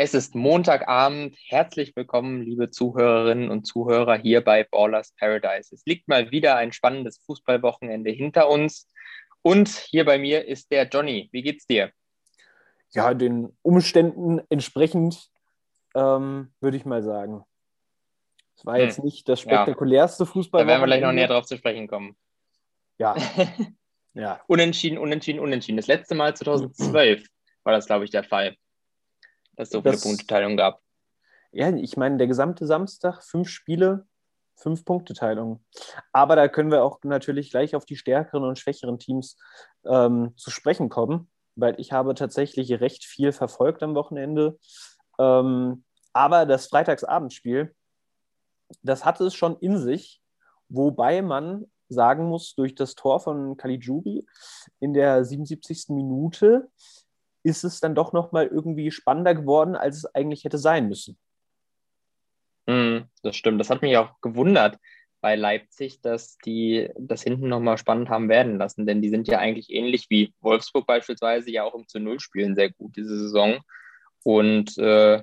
Es ist Montagabend. Herzlich willkommen, liebe Zuhörerinnen und Zuhörer hier bei Ballers Paradise. Es liegt mal wieder ein spannendes Fußballwochenende hinter uns. Und hier bei mir ist der Johnny. Wie geht's dir? Ja, den Umständen entsprechend, ähm, würde ich mal sagen. Es war hm. jetzt nicht das spektakulärste ja. Fußballwochenende. Da werden wir gleich noch näher drauf zu sprechen kommen. Ja. ja. Unentschieden, unentschieden, unentschieden. Das letzte Mal 2012 war das, glaube ich, der Fall dass es so viele das, Punkteteilungen gab. Ja, ich meine, der gesamte Samstag, fünf Spiele, fünf Punkteteilungen. Aber da können wir auch natürlich gleich auf die stärkeren und schwächeren Teams ähm, zu sprechen kommen, weil ich habe tatsächlich recht viel verfolgt am Wochenende. Ähm, aber das Freitagsabendspiel, das hatte es schon in sich, wobei man sagen muss, durch das Tor von Caligiuri in der 77. Minute ist es dann doch nochmal irgendwie spannender geworden, als es eigentlich hätte sein müssen. Mm, das stimmt. Das hat mich auch gewundert bei Leipzig, dass die das hinten nochmal spannend haben werden lassen, denn die sind ja eigentlich ähnlich wie Wolfsburg beispielsweise ja auch im zu Null spielen sehr gut diese Saison. Und äh,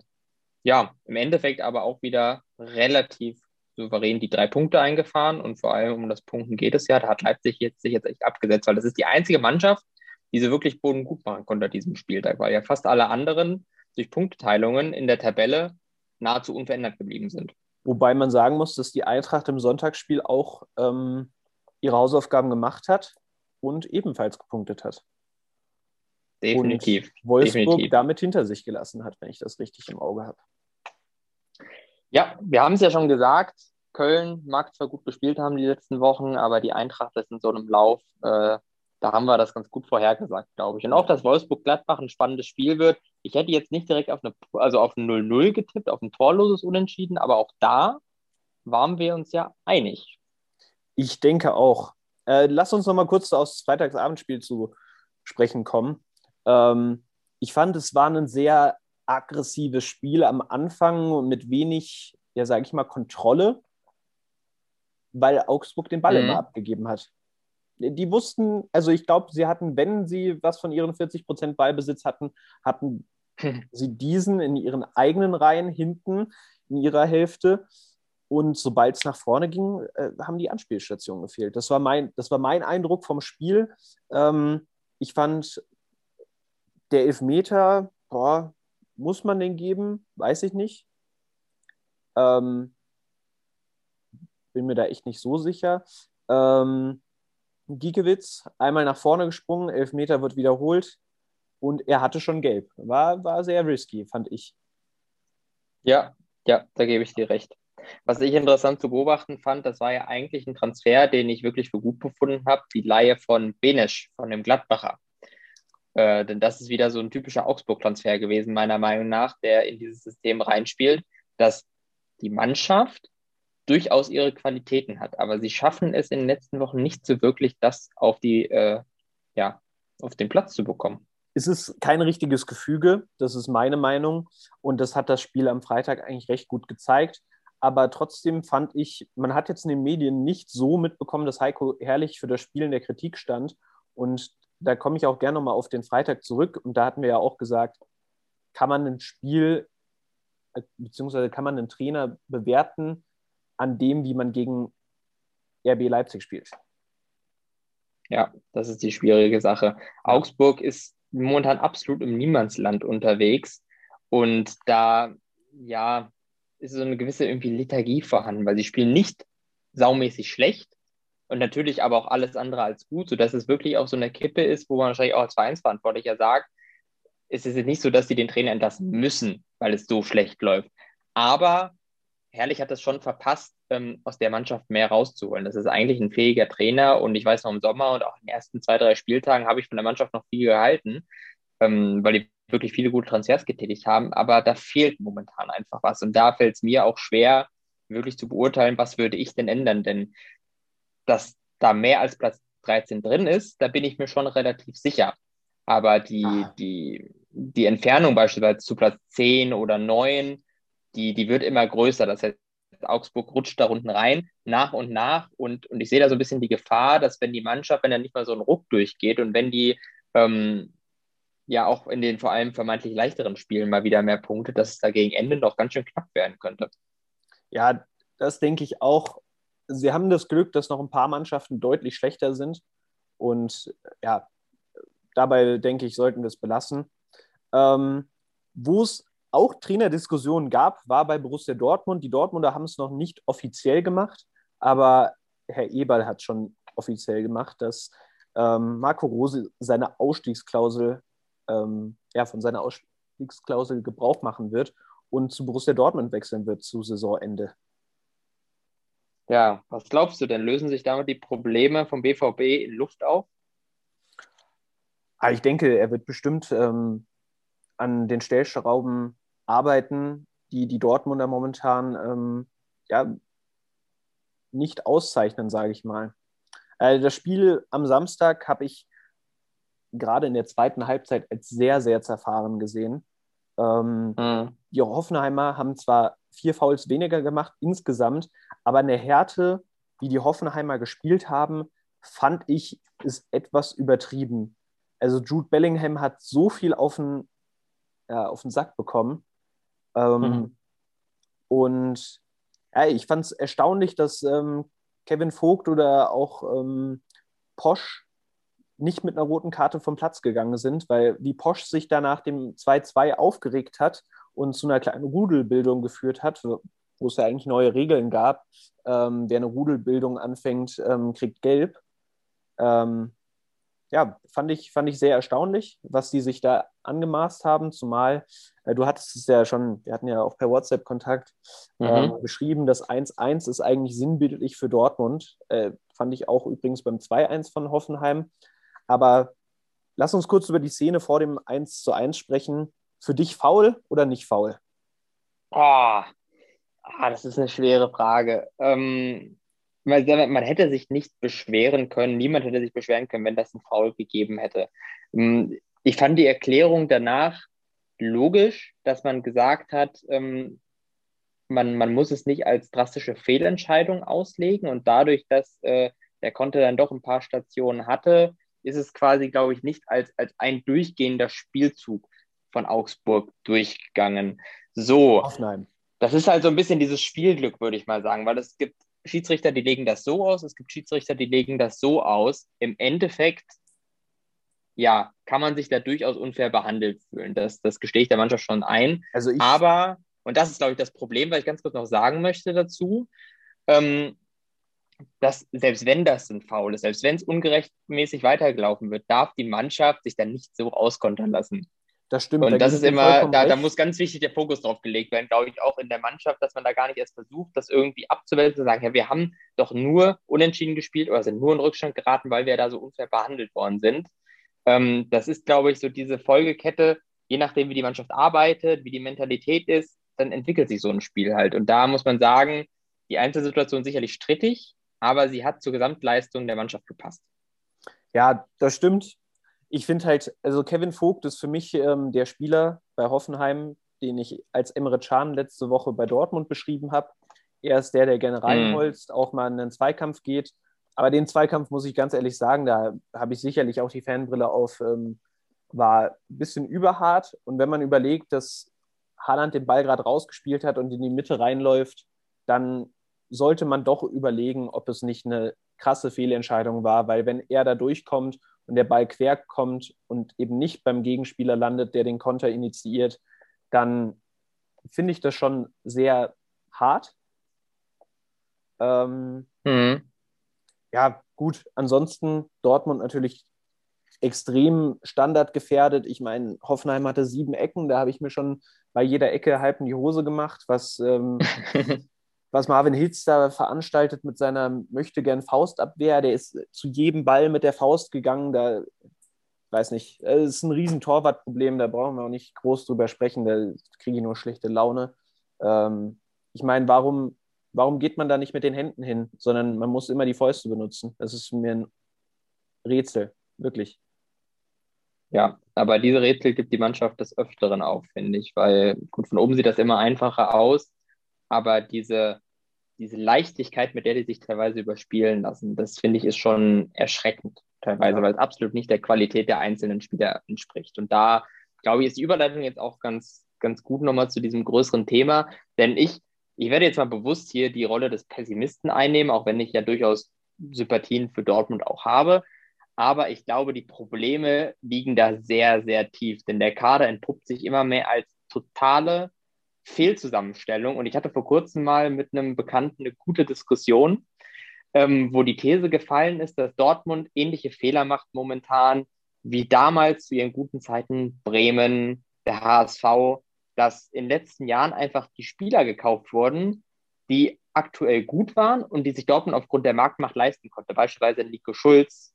ja, im Endeffekt aber auch wieder relativ souverän die drei Punkte eingefahren und vor allem um das Punkten geht es ja. Da hat Leipzig jetzt sich jetzt echt abgesetzt, weil das ist die einzige Mannschaft, die sie wirklich Boden gut machen konnte an diesem Spieltag, weil ja fast alle anderen durch Punkteteilungen in der Tabelle nahezu unverändert geblieben sind. Wobei man sagen muss, dass die Eintracht im Sonntagsspiel auch ähm, ihre Hausaufgaben gemacht hat und ebenfalls gepunktet hat. Definitiv. Und Wolfsburg definitiv. damit hinter sich gelassen hat, wenn ich das richtig im Auge habe. Ja, wir haben es ja schon gesagt, Köln mag zwar gut gespielt haben die letzten Wochen, aber die Eintracht ist in so einem Lauf, äh, da haben wir das ganz gut vorhergesagt, glaube ich. Und auch, dass Wolfsburg-Gladbach ein spannendes Spiel wird. Ich hätte jetzt nicht direkt auf eine, also auf ein 0-0 getippt, auf ein torloses Unentschieden, aber auch da waren wir uns ja einig. Ich denke auch. Äh, lass uns noch mal kurz aufs Freitagsabendspiel zu sprechen kommen. Ähm, ich fand, es war ein sehr aggressives Spiel am Anfang mit wenig, ja, sage ich mal, Kontrolle, weil Augsburg den Ball mhm. immer abgegeben hat die wussten, also ich glaube, sie hatten, wenn sie was von ihren 40 Prozent Ballbesitz hatten, hatten sie diesen in ihren eigenen Reihen hinten in ihrer Hälfte. Und sobald es nach vorne ging, äh, haben die Anspielstationen gefehlt. Das war mein, das war mein Eindruck vom Spiel. Ähm, ich fand, der Elfmeter, boah, muss man den geben? Weiß ich nicht. Ähm, bin mir da echt nicht so sicher. Ähm, Giekewitz einmal nach vorne gesprungen, Elfmeter wird wiederholt und er hatte schon gelb. War, war sehr risky, fand ich. Ja, ja, da gebe ich dir recht. Was ich interessant zu beobachten fand, das war ja eigentlich ein Transfer, den ich wirklich für gut befunden habe, die Laie von Benesch, von dem Gladbacher. Äh, denn das ist wieder so ein typischer Augsburg-Transfer gewesen, meiner Meinung nach, der in dieses System reinspielt, dass die Mannschaft durchaus ihre Qualitäten hat. Aber sie schaffen es in den letzten Wochen nicht so wirklich, das auf die, äh, ja, auf den Platz zu bekommen. Es ist kein richtiges Gefüge, das ist meine Meinung. Und das hat das Spiel am Freitag eigentlich recht gut gezeigt. Aber trotzdem fand ich, man hat jetzt in den Medien nicht so mitbekommen, dass Heiko herrlich für das Spiel in der Kritik stand. Und da komme ich auch gerne nochmal auf den Freitag zurück. Und da hatten wir ja auch gesagt, kann man ein Spiel, äh, beziehungsweise kann man einen Trainer bewerten, an dem, wie man gegen RB Leipzig spielt. Ja, das ist die schwierige Sache. Augsburg ist momentan absolut im Niemandsland unterwegs und da, ja, ist so eine gewisse irgendwie Lethargie vorhanden, weil sie spielen nicht saumäßig schlecht und natürlich aber auch alles andere als gut, sodass es wirklich auf so einer Kippe ist, wo man wahrscheinlich auch als Vereinsverantwortlicher sagt, es ist jetzt nicht so, dass sie den Trainer entlassen müssen, weil es so schlecht läuft. Aber Herrlich hat es schon verpasst, ähm, aus der Mannschaft mehr rauszuholen. Das ist eigentlich ein fähiger Trainer und ich weiß noch im Sommer und auch in den ersten zwei, drei Spieltagen habe ich von der Mannschaft noch viel gehalten, ähm, weil die wirklich viele gute Transfers getätigt haben, aber da fehlt momentan einfach was und da fällt es mir auch schwer, wirklich zu beurteilen, was würde ich denn ändern, denn dass da mehr als Platz 13 drin ist, da bin ich mir schon relativ sicher. Aber die, ah. die, die Entfernung beispielsweise zu Platz 10 oder 9, die, die wird immer größer. Das heißt, Augsburg rutscht da unten rein, nach und nach. Und, und ich sehe da so ein bisschen die Gefahr, dass wenn die Mannschaft, wenn da nicht mal so ein Ruck durchgeht und wenn die ähm, ja auch in den vor allem vermeintlich leichteren Spielen mal wieder mehr Punkte, dass es da gegen Ende noch ganz schön knapp werden könnte. Ja, das denke ich auch. Sie haben das Glück, dass noch ein paar Mannschaften deutlich schlechter sind. Und ja, dabei denke ich, sollten wir es belassen. Ähm, Wo es auch Trainerdiskussionen gab, war bei Borussia Dortmund. Die Dortmunder haben es noch nicht offiziell gemacht, aber Herr Eberl hat schon offiziell gemacht, dass ähm, Marco Rose seine Ausstiegsklausel, ähm, ja, von seiner Ausstiegsklausel Gebrauch machen wird und zu Borussia Dortmund wechseln wird zu Saisonende. Ja, was glaubst du denn? Lösen sich damit die Probleme vom BVB in Luft auf? Ah, ich denke, er wird bestimmt ähm, an den Stellschrauben arbeiten, die die Dortmunder momentan ähm, ja, nicht auszeichnen, sage ich mal. Äh, das Spiel am Samstag habe ich gerade in der zweiten Halbzeit als sehr, sehr zerfahren gesehen. Ähm, mhm. Die Hoffenheimer haben zwar vier Fouls weniger gemacht insgesamt, aber eine Härte, wie die Hoffenheimer gespielt haben, fand ich, ist etwas übertrieben. Also Jude Bellingham hat so viel auf den, ja, auf den Sack bekommen. Ähm, mhm. Und ja, ich fand es erstaunlich, dass ähm, Kevin Vogt oder auch ähm, Posch nicht mit einer roten Karte vom Platz gegangen sind, weil wie Posch sich da nach dem 2-2 aufgeregt hat und zu einer kleinen Rudelbildung geführt hat, wo es ja eigentlich neue Regeln gab. Ähm, wer eine Rudelbildung anfängt, ähm, kriegt gelb. Ähm, ja, fand ich, fand ich sehr erstaunlich, was die sich da angemaßt haben, zumal äh, du hattest es ja schon, wir hatten ja auch per WhatsApp Kontakt mhm. äh, beschrieben, das 1-1 ist eigentlich sinnbildlich für Dortmund. Äh, fand ich auch übrigens beim 2-1 von Hoffenheim. Aber lass uns kurz über die Szene vor dem 1 zu 1 sprechen. Für dich faul oder nicht faul? Oh, ah, das ist eine schwere Frage. Ähm, man hätte sich nicht beschweren können, niemand hätte sich beschweren können, wenn das ein Foul gegeben hätte. Ähm, ich fand die Erklärung danach logisch, dass man gesagt hat, ähm, man, man muss es nicht als drastische Fehlentscheidung auslegen und dadurch, dass äh, der Konter dann doch ein paar Stationen hatte, ist es quasi, glaube ich, nicht als, als ein durchgehender Spielzug von Augsburg durchgegangen. So. Hoffenheim. Das ist halt so ein bisschen dieses Spielglück, würde ich mal sagen, weil es gibt Schiedsrichter, die legen das so aus, es gibt Schiedsrichter, die legen das so aus. Im Endeffekt, ja, kann man sich da durchaus unfair behandelt fühlen. Das, das gestehe ich der Mannschaft schon ein. Also ich, Aber, und das ist, glaube ich, das Problem, was ich ganz kurz noch sagen möchte dazu, ähm, dass selbst wenn das ein Foul ist, selbst wenn es ungerechtmäßig weitergelaufen wird, darf die Mannschaft sich dann nicht so auskontern lassen. Das stimmt. Und da das ist immer, da, da, muss ganz wichtig der Fokus drauf gelegt werden, glaube ich, auch in der Mannschaft, dass man da gar nicht erst versucht, das irgendwie abzuwälzen und sagen, ja, wir haben doch nur unentschieden gespielt oder sind nur in Rückstand geraten, weil wir da so unfair behandelt worden sind. Ähm, das ist, glaube ich, so diese Folgekette, je nachdem, wie die Mannschaft arbeitet, wie die Mentalität ist, dann entwickelt sich so ein Spiel halt. Und da muss man sagen, die Einzelsituation sicherlich strittig, aber sie hat zur Gesamtleistung der Mannschaft gepasst. Ja, das stimmt ich finde halt, also Kevin Vogt ist für mich ähm, der Spieler bei Hoffenheim, den ich als Emre Can letzte Woche bei Dortmund beschrieben habe. Er ist der, der gerne reinholzt, mhm. auch mal in einen Zweikampf geht. Aber den Zweikampf, muss ich ganz ehrlich sagen, da habe ich sicherlich auch die Fanbrille auf, ähm, war ein bisschen überhart. Und wenn man überlegt, dass Haaland den Ball gerade rausgespielt hat und in die Mitte reinläuft, dann sollte man doch überlegen, ob es nicht eine krasse Fehlentscheidung war, weil wenn er da durchkommt und der Ball quer kommt und eben nicht beim Gegenspieler landet, der den Konter initiiert, dann finde ich das schon sehr hart. Ähm, mhm. Ja, gut. Ansonsten Dortmund natürlich extrem standardgefährdet. Ich meine, Hoffenheim hatte sieben Ecken, da habe ich mir schon bei jeder Ecke halb in die Hose gemacht, was ähm, was Marvin Hitz da veranstaltet mit seiner möchte gern Faustabwehr. Der ist zu jedem Ball mit der Faust gegangen. Da weiß nicht, es ist ein riesen Torwartproblem. Da brauchen wir auch nicht groß drüber sprechen. Da kriege ich nur schlechte Laune. Ähm, ich meine, warum, warum geht man da nicht mit den Händen hin, sondern man muss immer die Fäuste benutzen? Das ist mir ein Rätsel, wirklich. Ja, aber diese Rätsel gibt die Mannschaft des Öfteren auf, finde ich, weil gut, von oben sieht das immer einfacher aus, aber diese diese Leichtigkeit, mit der die sich teilweise überspielen lassen, das finde ich ist schon erschreckend teilweise, ja. weil es absolut nicht der Qualität der einzelnen Spieler entspricht. Und da, glaube ich, ist die Überleitung jetzt auch ganz, ganz gut nochmal zu diesem größeren Thema, denn ich, ich werde jetzt mal bewusst hier die Rolle des Pessimisten einnehmen, auch wenn ich ja durchaus Sympathien für Dortmund auch habe. Aber ich glaube, die Probleme liegen da sehr, sehr tief, denn der Kader entpuppt sich immer mehr als totale Fehlzusammenstellung. Und ich hatte vor kurzem mal mit einem Bekannten eine gute Diskussion, ähm, wo die These gefallen ist, dass Dortmund ähnliche Fehler macht momentan wie damals zu ihren guten Zeiten Bremen, der HSV, dass in den letzten Jahren einfach die Spieler gekauft wurden, die aktuell gut waren und die sich Dortmund aufgrund der Marktmacht leisten konnte. Beispielsweise Nico Schulz,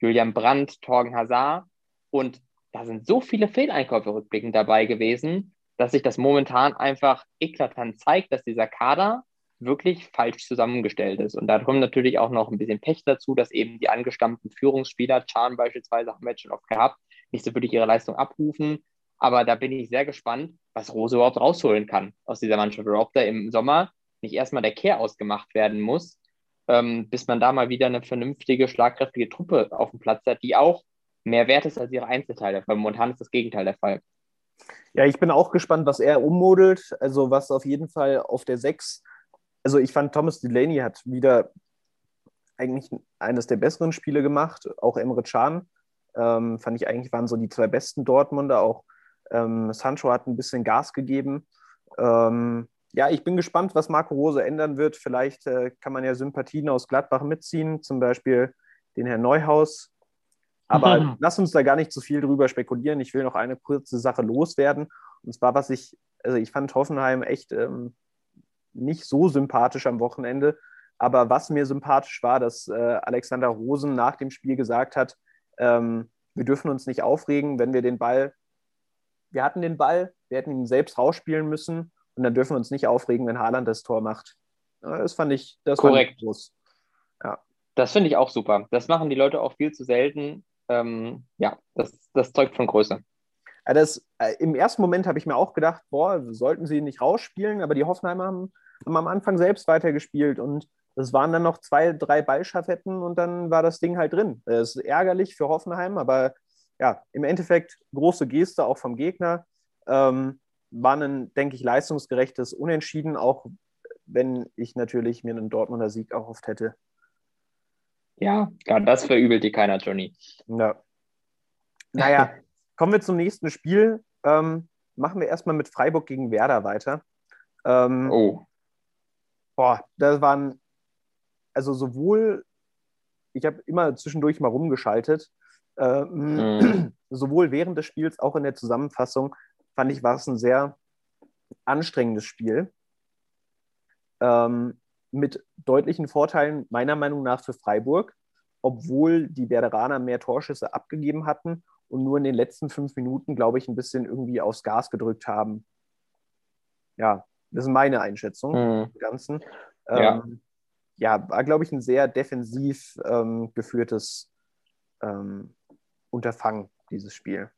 Julian Brandt, Torgen Hazard. Und da sind so viele Fehleinkäufe rückblickend dabei gewesen, dass sich das momentan einfach eklatant zeigt, dass dieser Kader wirklich falsch zusammengestellt ist. Und da kommt natürlich auch noch ein bisschen Pech dazu, dass eben die angestammten Führungsspieler, Chan beispielsweise, haben wir jetzt schon oft gehabt, nicht so wirklich ihre Leistung abrufen. Aber da bin ich sehr gespannt, was Rose überhaupt rausholen kann aus dieser Mannschaft oder ob da im Sommer nicht erstmal der Kehr ausgemacht werden muss, ähm, bis man da mal wieder eine vernünftige, schlagkräftige Truppe auf dem Platz hat, die auch mehr wert ist als ihre Einzelteile. Weil momentan ist das Gegenteil der Fall. Ja, ich bin auch gespannt, was er ummodelt. Also was auf jeden Fall auf der 6. Also ich fand, Thomas Delaney hat wieder eigentlich eines der besseren Spiele gemacht. Auch Emre Can ähm, fand ich eigentlich waren so die zwei besten Dortmunder. Auch ähm, Sancho hat ein bisschen Gas gegeben. Ähm, ja, ich bin gespannt, was Marco Rose ändern wird. Vielleicht äh, kann man ja Sympathien aus Gladbach mitziehen, zum Beispiel den Herrn Neuhaus. Aber mhm. lass uns da gar nicht zu viel drüber spekulieren. Ich will noch eine kurze Sache loswerden. Und zwar, was ich, also ich fand Hoffenheim echt ähm, nicht so sympathisch am Wochenende. Aber was mir sympathisch war, dass äh, Alexander Rosen nach dem Spiel gesagt hat, ähm, wir dürfen uns nicht aufregen, wenn wir den Ball, wir hatten den Ball, wir hätten ihn selbst rausspielen müssen und dann dürfen wir uns nicht aufregen, wenn Haaland das Tor macht. Das fand ich, das Korrekt. Fand ich. Ja. Das finde ich auch super. Das machen die Leute auch viel zu selten. Ähm, ja, das, das zeugt von Größe. Das, äh, Im ersten Moment habe ich mir auch gedacht, boah, sollten sie nicht rausspielen, aber die Hoffenheimer haben, haben am Anfang selbst weitergespielt und es waren dann noch zwei, drei Ballschafetten und dann war das Ding halt drin. Das ist ärgerlich für Hoffenheim, aber ja, im Endeffekt große Geste auch vom Gegner. Ähm, war ein, denke ich, leistungsgerechtes Unentschieden, auch wenn ich natürlich mir einen Dortmunder Sieg erhofft hätte. Ja, klar, das verübelt dir keiner, Johnny. Ja. Naja, kommen wir zum nächsten Spiel. Ähm, machen wir erstmal mit Freiburg gegen Werder weiter. Ähm, oh. Boah, das waren, also sowohl, ich habe immer zwischendurch mal rumgeschaltet, ähm, mm. sowohl während des Spiels, auch in der Zusammenfassung, fand ich, war es ein sehr anstrengendes Spiel. Ähm, mit deutlichen Vorteilen meiner Meinung nach für Freiburg, obwohl die Werderaner mehr Torschüsse abgegeben hatten und nur in den letzten fünf Minuten, glaube ich, ein bisschen irgendwie aufs Gas gedrückt haben. Ja, das ist meine Einschätzung mhm. Ganzen. Ja. Ähm, ja, war, glaube ich, ein sehr defensiv ähm, geführtes ähm, Unterfangen, dieses Spiel.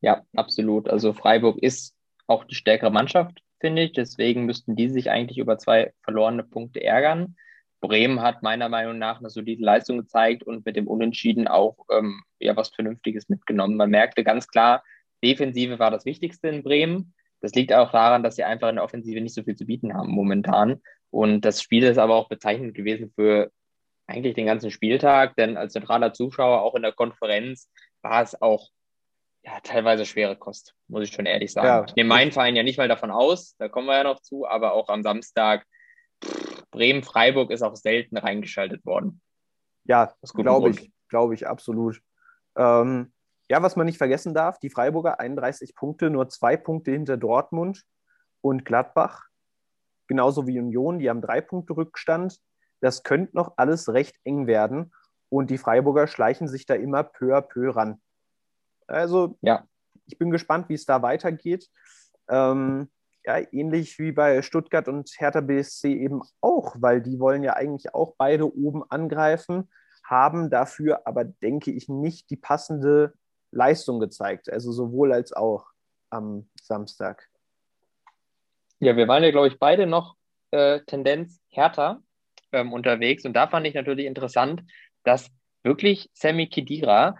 Ja, absolut. Also Freiburg ist auch die stärkere Mannschaft, finde ich. Deswegen müssten die sich eigentlich über zwei verlorene Punkte ärgern. Bremen hat meiner Meinung nach eine solide Leistung gezeigt und mit dem Unentschieden auch ähm, ja, was Vernünftiges mitgenommen. Man merkte ganz klar, Defensive war das Wichtigste in Bremen. Das liegt auch daran, dass sie einfach in der Offensive nicht so viel zu bieten haben momentan. Und das Spiel ist aber auch bezeichnend gewesen für eigentlich den ganzen Spieltag, denn als zentraler Zuschauer auch in der Konferenz war es auch ja, teilweise schwere Kost, muss ich schon ehrlich sagen. Ja. Ich nehme meinen Verein ja nicht mal davon aus, da kommen wir ja noch zu, aber auch am Samstag, Bremen-Freiburg ist auch selten reingeschaltet worden. Ja, das glaube ich, glaube ich, absolut. Ähm, ja, was man nicht vergessen darf, die Freiburger 31 Punkte, nur zwei Punkte hinter Dortmund und Gladbach, genauso wie Union, die haben drei Punkte Rückstand. Das könnte noch alles recht eng werden und die Freiburger schleichen sich da immer peu à peu ran. Also ja. ich bin gespannt, wie es da weitergeht. Ähm, ja, ähnlich wie bei Stuttgart und Hertha BSC eben auch, weil die wollen ja eigentlich auch beide oben angreifen, haben dafür aber, denke ich, nicht die passende Leistung gezeigt. Also sowohl als auch am Samstag. Ja, wir waren ja, glaube ich, beide noch äh, Tendenz härter ähm, unterwegs. Und da fand ich natürlich interessant, dass wirklich Sammy Kedira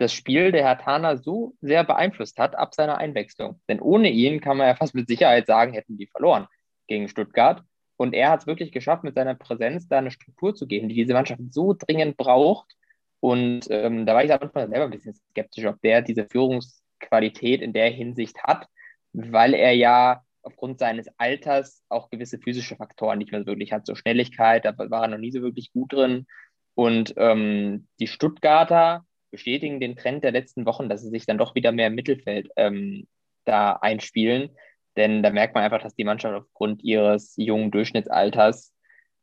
das Spiel der Hertaner so sehr beeinflusst hat ab seiner Einwechslung. Denn ohne ihn kann man ja fast mit Sicherheit sagen, hätten die verloren gegen Stuttgart. Und er hat es wirklich geschafft, mit seiner Präsenz da eine Struktur zu geben, die diese Mannschaft so dringend braucht. Und ähm, da war ich am Anfang selber ein bisschen skeptisch, ob der diese Führungsqualität in der Hinsicht hat, weil er ja aufgrund seines Alters auch gewisse physische Faktoren nicht mehr so wirklich hat. So Schnelligkeit, da war er noch nie so wirklich gut drin. Und ähm, die Stuttgarter bestätigen den Trend der letzten Wochen, dass sie sich dann doch wieder mehr im Mittelfeld ähm, da einspielen. Denn da merkt man einfach, dass die Mannschaft aufgrund ihres jungen Durchschnittsalters,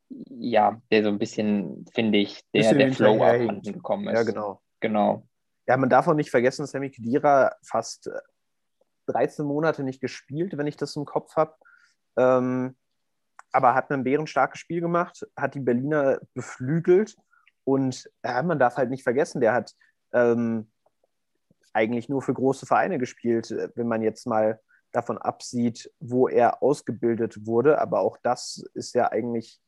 ja, der so ein bisschen, finde ich, der, der Flow abhanden gekommen ist. Ja, genau. Genau. Ja, man darf auch nicht vergessen, dass Sammy Kedira fast 13 äh, Monate nicht gespielt, wenn ich das im Kopf habe. Ähm, aber hat ein bärenstarkes Spiel gemacht, hat die Berliner beflügelt und ja, man darf halt nicht vergessen, der hat ähm, eigentlich nur für große Vereine gespielt, äh, wenn man jetzt mal davon absieht, wo er ausgebildet wurde. Aber auch das ist ja eigentlich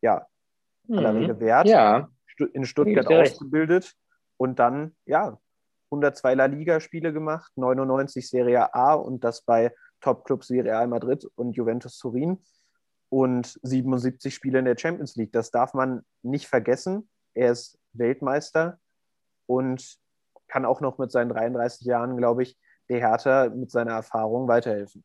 ja aller mhm. Rede wert. Ja. In Stuttgart ausgebildet und dann ja 102 La Liga-Spiele gemacht, 99 Serie A und das bei Top-Clubs wie Real Madrid und Juventus Turin und 77 Spiele in der Champions League. Das darf man nicht vergessen. Er ist Weltmeister und kann auch noch mit seinen 33 Jahren, glaube ich, der Hertha mit seiner Erfahrung weiterhelfen.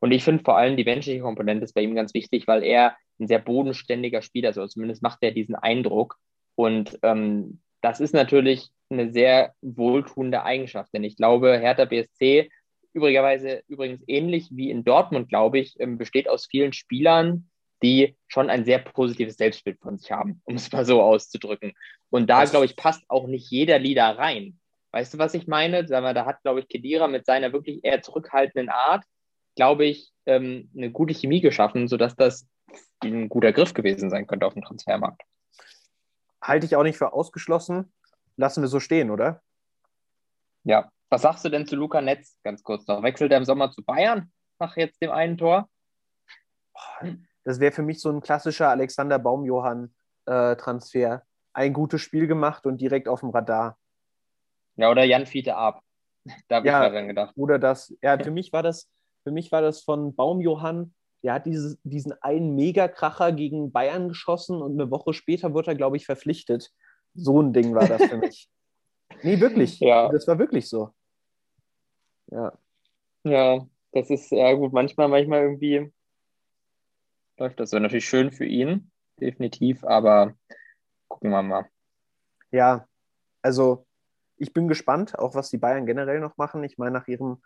Und ich finde vor allem die menschliche Komponente ist bei ihm ganz wichtig, weil er ein sehr bodenständiger Spieler ist, oder zumindest macht er diesen Eindruck. Und ähm, das ist natürlich eine sehr wohltuende Eigenschaft, denn ich glaube, Hertha BSC, übrigens ähnlich wie in Dortmund, glaube ich, ähm, besteht aus vielen Spielern, die schon ein sehr positives Selbstbild von sich haben, um es mal so auszudrücken. Und da, glaube ich, passt auch nicht jeder Lieder rein. Weißt du, was ich meine? Da hat, glaube ich, Kedira mit seiner wirklich eher zurückhaltenden Art, glaube ich, ähm, eine gute Chemie geschaffen, sodass das ein guter Griff gewesen sein könnte auf dem Transfermarkt. Halte ich auch nicht für ausgeschlossen. Lassen wir so stehen, oder? Ja. Was sagst du denn zu Luca Netz? Ganz kurz noch. Wechselt er im Sommer zu Bayern nach jetzt dem einen Tor? Das wäre für mich so ein klassischer Alexander Baumjohann-Transfer. Äh, ein gutes Spiel gemacht und direkt auf dem Radar. Ja, oder Jan Fiete ab. Da habe ja, ich dran gedacht. Oder das, ja, für mich war das, für mich war das von Baumjohann, der hat dieses, diesen einen Megakracher gegen Bayern geschossen und eine Woche später wurde er, glaube ich, verpflichtet. So ein Ding war das für mich. Nee, wirklich. Ja. Das war wirklich so. Ja. Ja, das ist ja gut. Manchmal, manchmal irgendwie läuft das so. Natürlich schön für ihn, definitiv, aber gucken wir mal. Ja, also ich bin gespannt, auch was die Bayern generell noch machen. Ich meine, nach ihrem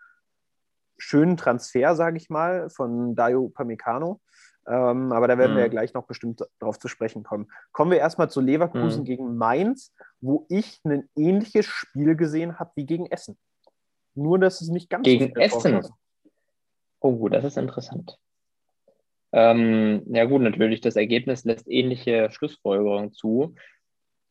schönen Transfer, sage ich mal, von Dayo Pamecano. Ähm, aber da werden mhm. wir ja mhm. gleich noch bestimmt darauf zu sprechen kommen. Kommen wir erstmal zu Leverkusen mhm. gegen Mainz, wo ich ein ähnliches Spiel gesehen habe wie gegen Essen. Nur, dass es nicht ganz gegen so Essen. Oh, das ist interessant. Ähm, ja gut, natürlich, das Ergebnis lässt ähnliche Schlussfolgerungen zu.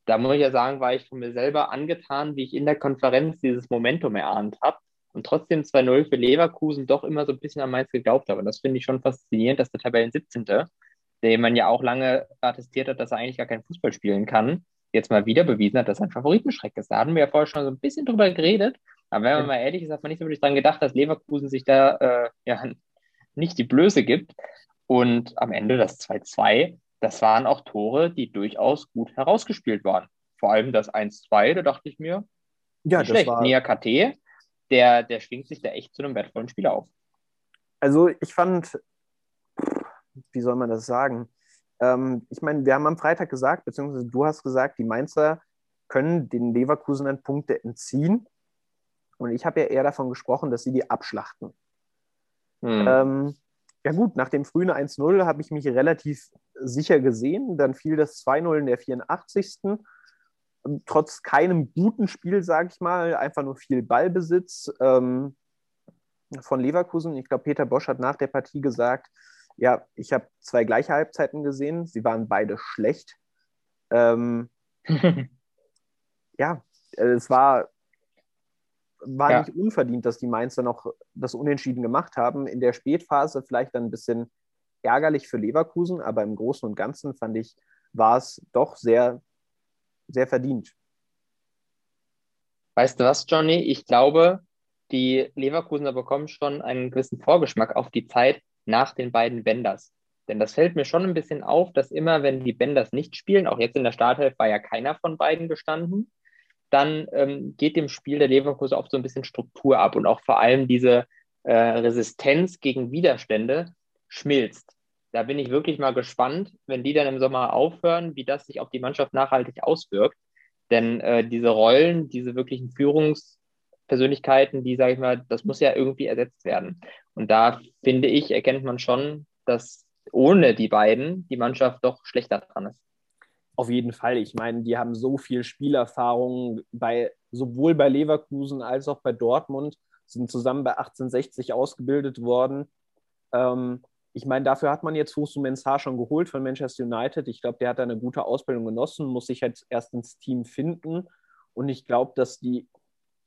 Da muss ich ja sagen, war ich von mir selber angetan, wie ich in der Konferenz dieses Momentum erahnt habe und trotzdem 2-0 für Leverkusen doch immer so ein bisschen am meisten geglaubt habe. Und das finde ich schon faszinierend, dass der Tabellen 17., der man ja auch lange attestiert hat, dass er eigentlich gar kein Fußball spielen kann, jetzt mal wieder bewiesen hat, dass er ein Favoritenschreck ist. Da hatten wir ja vorher schon so ein bisschen drüber geredet. Aber wenn man mal ehrlich ist, hat man nicht so wirklich dran gedacht, dass Leverkusen sich da äh, ja, nicht die Blöße gibt. Und am Ende das 2-2, das waren auch Tore, die durchaus gut herausgespielt waren. Vor allem das 1-2, da dachte ich mir, ja, das schlecht. war... Nia KT, der, der schwingt sich da echt zu einem wertvollen Spieler auf. Also ich fand, wie soll man das sagen? Ähm, ich meine, wir haben am Freitag gesagt, beziehungsweise du hast gesagt, die Mainzer können den Leverkusenern Punkte entziehen. Und ich habe ja eher davon gesprochen, dass sie die abschlachten. Hm. Ähm, ja gut, nach dem frühen 1-0 habe ich mich relativ sicher gesehen. Dann fiel das 2-0 in der 84. Trotz keinem guten Spiel, sage ich mal, einfach nur viel Ballbesitz ähm, von Leverkusen. Ich glaube, Peter Bosch hat nach der Partie gesagt, ja, ich habe zwei gleiche Halbzeiten gesehen. Sie waren beide schlecht. Ähm, ja, es war war ja. nicht unverdient, dass die Mainzer noch das Unentschieden gemacht haben. In der Spätphase vielleicht dann ein bisschen ärgerlich für Leverkusen, aber im Großen und Ganzen fand ich, war es doch sehr sehr verdient. Weißt du was, Johnny? Ich glaube, die Leverkusener bekommen schon einen gewissen Vorgeschmack auf die Zeit nach den beiden Benders. Denn das fällt mir schon ein bisschen auf, dass immer, wenn die Benders nicht spielen, auch jetzt in der Startelf war ja keiner von beiden gestanden, dann ähm, geht dem Spiel der Leverkusen oft so ein bisschen Struktur ab und auch vor allem diese äh, Resistenz gegen Widerstände schmilzt. Da bin ich wirklich mal gespannt, wenn die dann im Sommer aufhören, wie das sich auf die Mannschaft nachhaltig auswirkt. Denn äh, diese Rollen, diese wirklichen Führungspersönlichkeiten, die, sage ich mal, das muss ja irgendwie ersetzt werden. Und da finde ich, erkennt man schon, dass ohne die beiden die Mannschaft doch schlechter dran ist. Auf jeden Fall. Ich meine, die haben so viel Spielerfahrung bei sowohl bei Leverkusen als auch bei Dortmund, sind zusammen bei 1860 ausgebildet worden. Ähm, ich meine, dafür hat man jetzt Fusu Mensah schon geholt von Manchester United. Ich glaube, der hat eine gute Ausbildung genossen, muss sich jetzt erst ins Team finden. Und ich glaube, dass die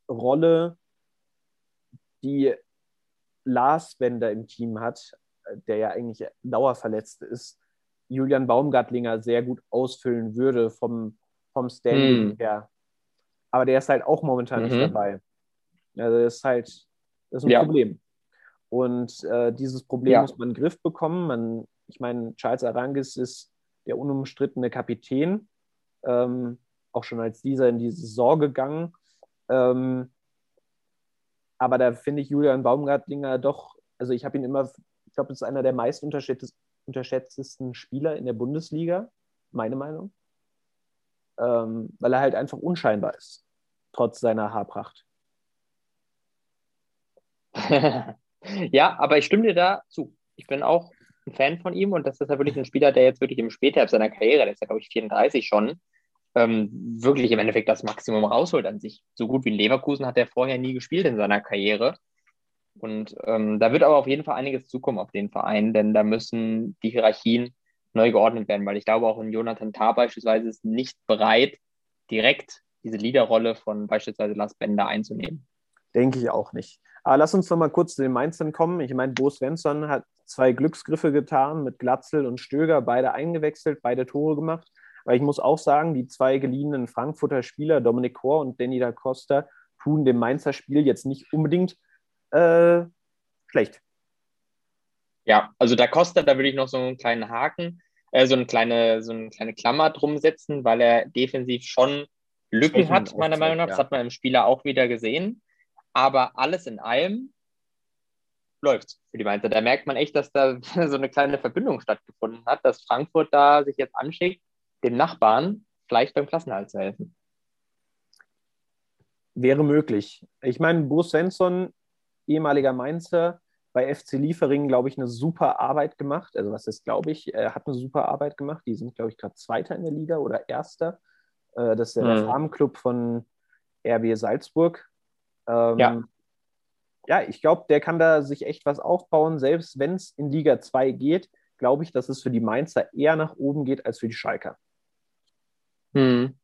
Rolle, die Lars Bender im Team hat, der ja eigentlich dauerverletzt ist, Julian Baumgartlinger sehr gut ausfüllen würde vom, vom Standing hm. her. Aber der ist halt auch momentan mhm. nicht dabei. Also das ist halt das ist ein ja. Problem. Und äh, dieses Problem ja. muss man in den Griff bekommen. Man, ich meine, Charles Arangis ist der unumstrittene Kapitän, ähm, auch schon als dieser in die Saison gegangen. Ähm, aber da finde ich Julian Baumgartlinger doch, also ich habe ihn immer ich glaube, das ist einer der meist unterschätztesten Spieler in der Bundesliga, meine Meinung. Ähm, weil er halt einfach unscheinbar ist, trotz seiner Haarpracht. ja, aber ich stimme dir da zu. Ich bin auch ein Fan von ihm und das ist ja wirklich ein Spieler, der jetzt wirklich im Spätherbst seiner Karriere, der ist ja, glaube ich, 34 schon, ähm, wirklich im Endeffekt das Maximum rausholt an sich. So gut wie Leverkusen hat er vorher nie gespielt in seiner Karriere. Und ähm, da wird aber auf jeden Fall einiges zukommen auf den Verein, denn da müssen die Hierarchien neu geordnet werden, weil ich glaube, auch ein Jonathan Tah beispielsweise ist nicht bereit, direkt diese Leaderrolle von beispielsweise Lars Bender einzunehmen. Denke ich auch nicht. Aber lass uns noch mal kurz zu den Mainzern kommen. Ich meine, Bo Svensson hat zwei Glücksgriffe getan mit Glatzel und Stöger, beide eingewechselt, beide Tore gemacht. Aber ich muss auch sagen, die zwei geliehenen Frankfurter Spieler, Dominik Kor und Danny da Costa, tun dem Mainzer Spiel jetzt nicht unbedingt äh, schlecht. Ja, also da Costa, da würde ich noch so einen kleinen Haken, äh, so, eine kleine, so eine kleine Klammer drum setzen, weil er defensiv schon Lücken hat, meiner Meinung nach. Ja. Das hat man im Spieler auch wieder gesehen. Aber alles in allem läuft für die Mainzer. Da merkt man echt, dass da so eine kleine Verbindung stattgefunden hat, dass Frankfurt da sich jetzt anschickt, dem Nachbarn vielleicht beim Klassenhalt zu helfen. Wäre möglich. Ich meine, Bruce Svensson ehemaliger Mainzer, bei FC Liefering, glaube ich, eine super Arbeit gemacht. Also was ist, glaube ich, er hat eine super Arbeit gemacht. Die sind, glaube ich, gerade Zweiter in der Liga oder Erster. Äh, das ist der mhm. Farmclub von RB Salzburg. Ähm, ja. Ja, ich glaube, der kann da sich echt was aufbauen. Selbst wenn es in Liga 2 geht, glaube ich, dass es für die Mainzer eher nach oben geht als für die Schalker. Mhm.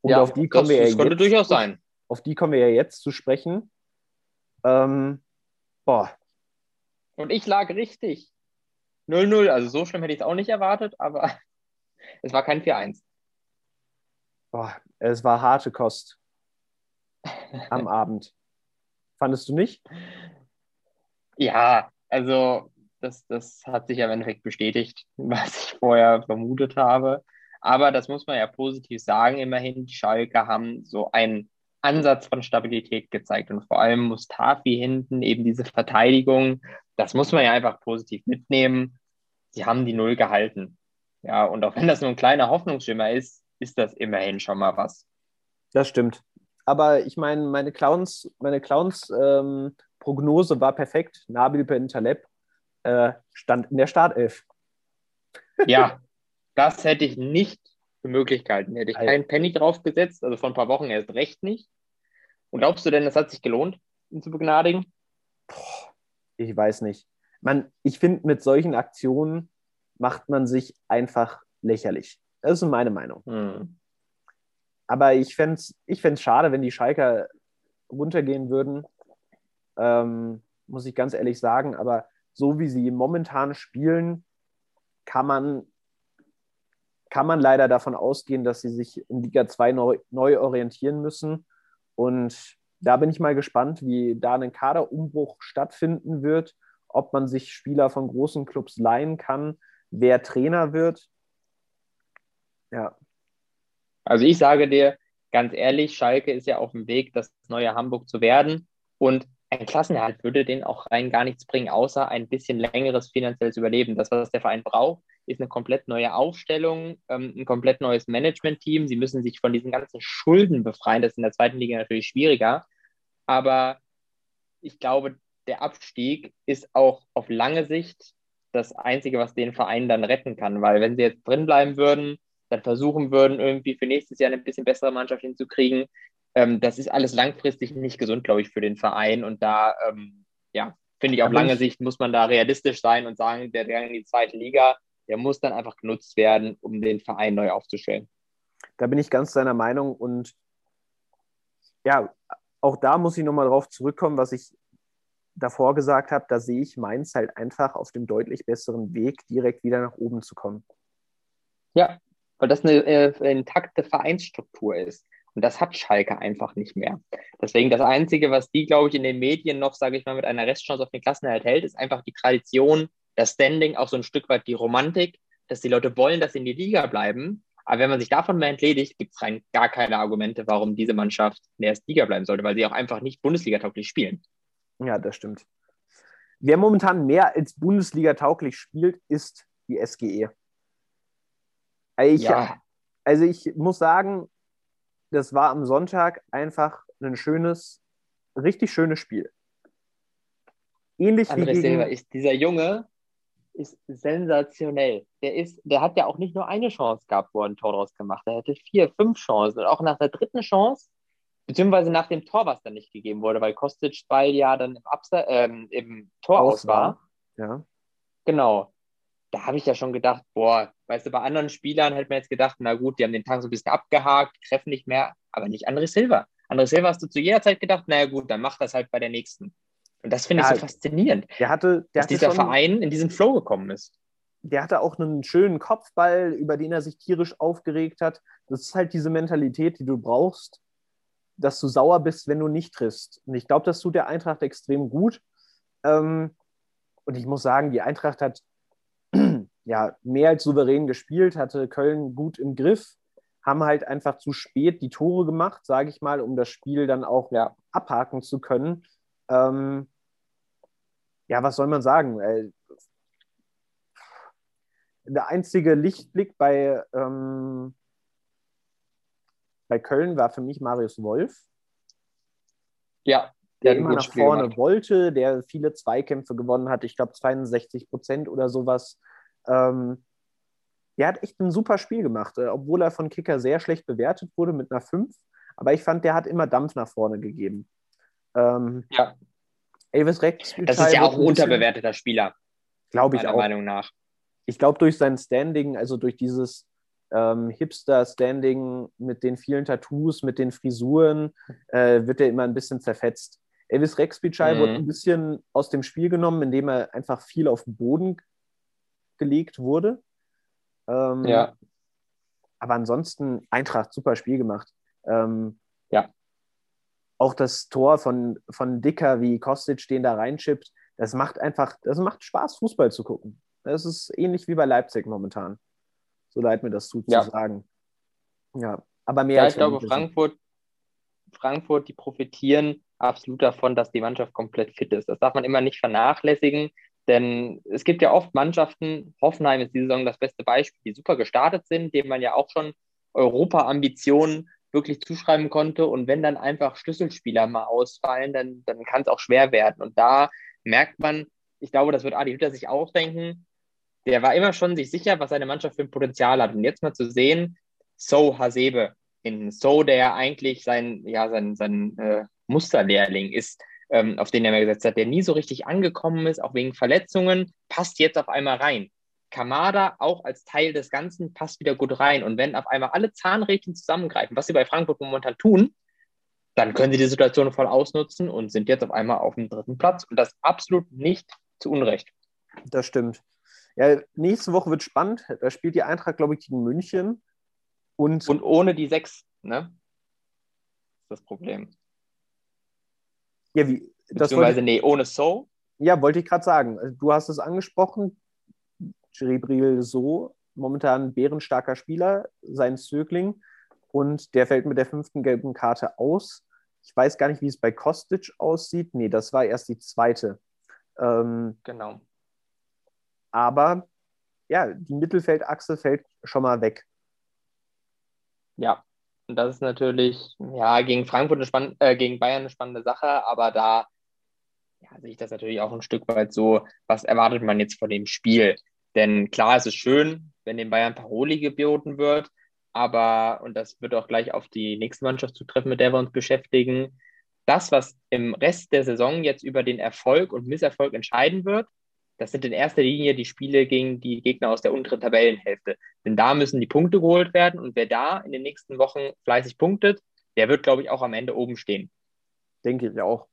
Und ja, auf die kommen das, wir das ja könnte jetzt, durchaus sein. Auf die kommen wir ja jetzt zu sprechen. Ähm, boah. Und ich lag richtig. 0-0, also so schlimm hätte ich es auch nicht erwartet, aber es war kein 4-1. Boah, es war harte Kost am Abend. Fandest du nicht? Ja, also das, das hat sich ja im Endeffekt bestätigt, was ich vorher vermutet habe. Aber das muss man ja positiv sagen, immerhin, die Schalke haben so ein Ansatz von Stabilität gezeigt. Und vor allem Mustafi hinten, eben diese Verteidigung, das muss man ja einfach positiv mitnehmen. Sie haben die Null gehalten. Ja, und auch wenn das nur ein kleiner Hoffnungsschimmer ist, ist das immerhin schon mal was. Das stimmt. Aber ich meine, meine Clowns, meine Clowns ähm, Prognose war perfekt. Nabil Ben Taleb äh, stand in der Startelf. Ja, das hätte ich nicht für Möglichkeiten. Hätte ich keinen Penny draufgesetzt, also vor ein paar Wochen erst recht nicht. Und glaubst du denn, es hat sich gelohnt, ihn zu begnadigen? Ich weiß nicht. Man, ich finde, mit solchen Aktionen macht man sich einfach lächerlich. Das ist meine Meinung. Hm. Aber ich fände es ich schade, wenn die Schalker runtergehen würden. Ähm, muss ich ganz ehrlich sagen. Aber so wie sie momentan spielen, kann man kann man leider davon ausgehen, dass sie sich in Liga 2 neu, neu orientieren müssen. Und da bin ich mal gespannt, wie da ein Kaderumbruch stattfinden wird, ob man sich Spieler von großen Clubs leihen kann, wer Trainer wird. Ja. Also ich sage dir ganz ehrlich, Schalke ist ja auf dem Weg, das neue Hamburg zu werden. Und ein Klassenerhalt würde denen auch rein gar nichts bringen, außer ein bisschen längeres finanzielles Überleben. Das, was der Verein braucht, ist eine komplett neue Aufstellung, ähm, ein komplett neues Management-Team. Sie müssen sich von diesen ganzen Schulden befreien. Das ist in der zweiten Liga natürlich schwieriger. Aber ich glaube, der Abstieg ist auch auf lange Sicht das Einzige, was den Verein dann retten kann. Weil wenn sie jetzt drin bleiben würden, dann versuchen würden, irgendwie für nächstes Jahr eine bisschen bessere Mannschaft hinzukriegen, ähm, das ist alles langfristig nicht gesund, glaube ich, für den Verein. Und da, ähm, ja, finde ich, auf lange Sicht muss man da realistisch sein und sagen, der Gang in die zweite Liga, der muss dann einfach genutzt werden, um den Verein neu aufzustellen. Da bin ich ganz deiner Meinung und ja, auch da muss ich nochmal drauf zurückkommen, was ich davor gesagt habe, da sehe ich Mainz halt einfach auf dem deutlich besseren Weg, direkt wieder nach oben zu kommen. Ja, weil das eine äh, intakte Vereinsstruktur ist. Und das hat Schalke einfach nicht mehr. Deswegen das Einzige, was die, glaube ich, in den Medien noch, sage ich mal, mit einer Restchance auf den Klassenerhalt hält, ist einfach die Tradition, das Standing, auch so ein Stück weit die Romantik, dass die Leute wollen, dass sie in die Liga bleiben. Aber wenn man sich davon mal entledigt, gibt es rein gar keine Argumente, warum diese Mannschaft in der ersten Liga bleiben sollte, weil sie auch einfach nicht Bundesliga-tauglich spielen. Ja, das stimmt. Wer momentan mehr als Bundesliga-tauglich spielt, ist die SGE. Ich, ja. Also ich muss sagen, das war am Sonntag einfach ein schönes, richtig schönes Spiel. Ähnlich André wie. Silva ist dieser Junge ist sensationell. Der ist, der hat ja auch nicht nur eine Chance gehabt, wo er ein Tor draus gemacht hat. Er hatte vier, fünf Chancen. Und auch nach der dritten Chance, beziehungsweise nach dem Tor, was dann nicht gegeben wurde, weil Kostic Ball ja dann im, Abse ähm, im Tor aus war. Ja. Genau. Da habe ich ja schon gedacht, boah, weißt du, bei anderen Spielern hätte man jetzt gedacht, na gut, die haben den Tag so ein bisschen abgehakt, treffen nicht mehr, aber nicht André Silva. André Silva hast du zu jeder Zeit gedacht, naja gut, dann mach das halt bei der nächsten. Und das finde ja, ich so faszinierend, der hatte, der dass dieser schon, Verein in diesen Flow gekommen ist. Der hatte auch einen schönen Kopfball, über den er sich tierisch aufgeregt hat. Das ist halt diese Mentalität, die du brauchst, dass du sauer bist, wenn du nicht triffst. Und ich glaube, das tut der Eintracht extrem gut. Ähm, und ich muss sagen, die Eintracht hat ja, mehr als souverän gespielt, hatte Köln gut im Griff, haben halt einfach zu spät die Tore gemacht, sage ich mal, um das Spiel dann auch ja, abhaken zu können. Ähm, ja, was soll man sagen? Äh, der einzige Lichtblick bei, ähm, bei Köln war für mich Marius Wolf. Ja, der, der immer nach vorne gemacht. wollte, der viele Zweikämpfe gewonnen hat, ich glaube 62 Prozent oder sowas. Ähm, der hat echt ein super Spiel gemacht, äh, obwohl er von Kicker sehr schlecht bewertet wurde mit einer 5. Aber ich fand, der hat immer Dampf nach vorne gegeben. Ähm, ja. Elvis Rex. Das ist ja auch ein unterbewerteter Spieler. Glaube ich meiner auch. Meinung nach. Ich glaube, durch sein Standing, also durch dieses ähm, Hipster-Standing mit den vielen Tattoos, mit den Frisuren, äh, wird er immer ein bisschen zerfetzt. Elvis Rex mhm. wurde ein bisschen aus dem Spiel genommen, indem er einfach viel auf den Boden gelegt wurde. Ähm, ja. Aber ansonsten Eintracht super Spiel gemacht. Ähm, ja. Auch das Tor von, von Dicker, wie Kostic den da reinschippt, das macht einfach, das macht Spaß, Fußball zu gucken. Das ist ähnlich wie bei Leipzig momentan. So leid mir das tut ja. zu sagen. Ja, aber mehr ja, ich glaube, Frankfurt, Frankfurt, die profitieren absolut davon, dass die Mannschaft komplett fit ist. Das darf man immer nicht vernachlässigen. Denn es gibt ja oft Mannschaften, Hoffenheim ist diese Saison das beste Beispiel, die super gestartet sind, denen man ja auch schon Europa-Ambitionen wirklich zuschreiben konnte. Und wenn dann einfach Schlüsselspieler mal ausfallen, dann, dann kann es auch schwer werden. Und da merkt man, ich glaube, das wird Adi Hütter sich auch denken, der war immer schon sich sicher, was seine Mannschaft für ein Potenzial hat. Und jetzt mal zu sehen, So Hasebe, in So, der eigentlich sein, ja, sein, sein äh, Musterlehrling ist, ähm, auf den er mir gesetzt hat, der nie so richtig angekommen ist, auch wegen Verletzungen, passt jetzt auf einmal rein. Kamada auch als Teil des Ganzen passt wieder gut rein. Und wenn auf einmal alle Zahnrädchen zusammengreifen, was sie bei Frankfurt momentan tun, dann können sie die Situation voll ausnutzen und sind jetzt auf einmal auf dem dritten Platz. Und das absolut nicht zu Unrecht. Das stimmt. Ja, nächste Woche wird spannend. Da spielt die Eintracht, glaube ich, gegen München. Und, Und ohne die sechs, ne? Das ist das Problem. Ja, wie, das Beziehungsweise, wollte, nee, ohne So. ja, wollte ich gerade sagen. Also, Du hast es angesprochen. Gibril So, momentan bärenstarker Spieler, sein Zögling. Und der fällt mit der fünften gelben Karte aus. Ich weiß gar nicht, wie es bei Kostic aussieht. Nee, das war erst die zweite. Ähm, Genau. aber ja, die Mittelfeldachse fällt schon mal weg. Ja. Und das ist natürlich, ja, gegen Frankfurt eine spann äh, gegen Bayern eine spannende Sache, aber da ja, sehe ich das natürlich auch ein Stück weit so, was erwartet man jetzt von dem Spiel? Denn klar, es ist schön, wenn den Bayern Paroli geboten wird, aber, und das wird auch gleich auf die nächste Mannschaft zutreffen, mit der wir uns beschäftigen, das, was im Rest der Saison jetzt über den Erfolg und Misserfolg entscheiden wird, das sind in erster Linie die Spiele gegen die Gegner aus der unteren Tabellenhälfte. Denn da müssen die Punkte geholt werden und wer da in den nächsten Wochen fleißig punktet, der wird, glaube ich, auch am Ende oben stehen. Denke ich auch.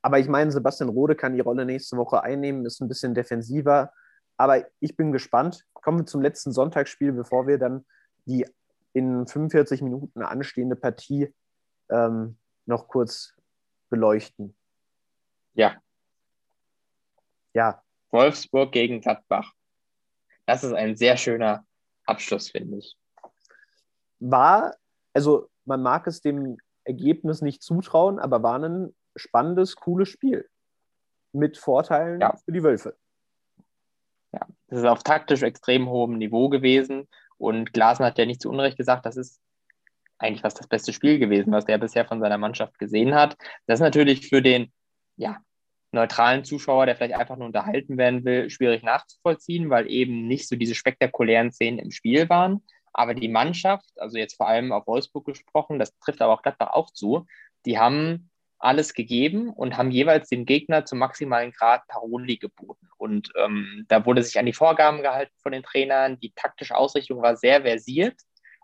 Aber ich meine, Sebastian Rode kann die Rolle nächste Woche einnehmen, ist ein bisschen defensiver. Aber ich bin gespannt. Kommen wir zum letzten Sonntagsspiel, bevor wir dann die in 45 Minuten anstehende Partie ähm, noch kurz beleuchten. Ja, Ja, Wolfsburg gegen Gladbach. Das ist ein sehr schöner Abschluss, finde ich. war, also man mag es dem Ergebnis nicht zutrauen, aber war ein spannendes, cooles Spiel. Mit Vorteilen Ja. für die Wölfe. Ja, das ist auf taktisch extrem hohem Niveau gewesen. Und Glasner hat ja nicht zu Unrecht gesagt, das ist eigentlich fast das beste Spiel gewesen, was er bisher von seiner Mannschaft gesehen hat. Das ist natürlich für den ja, neutralen Zuschauer, der vielleicht einfach nur unterhalten werden will, schwierig nachzuvollziehen, weil eben nicht so diese spektakulären Szenen im Spiel waren. Aber die Mannschaft, also jetzt vor allem auf Wolfsburg gesprochen, das trifft aber auch Gladbach auch zu, die haben alles gegeben und haben jeweils dem Gegner zum maximalen Grad Paroli geboten. Und ähm, da wurde sich an die Vorgaben gehalten von den Trainern. Die taktische Ausrichtung war sehr versiert.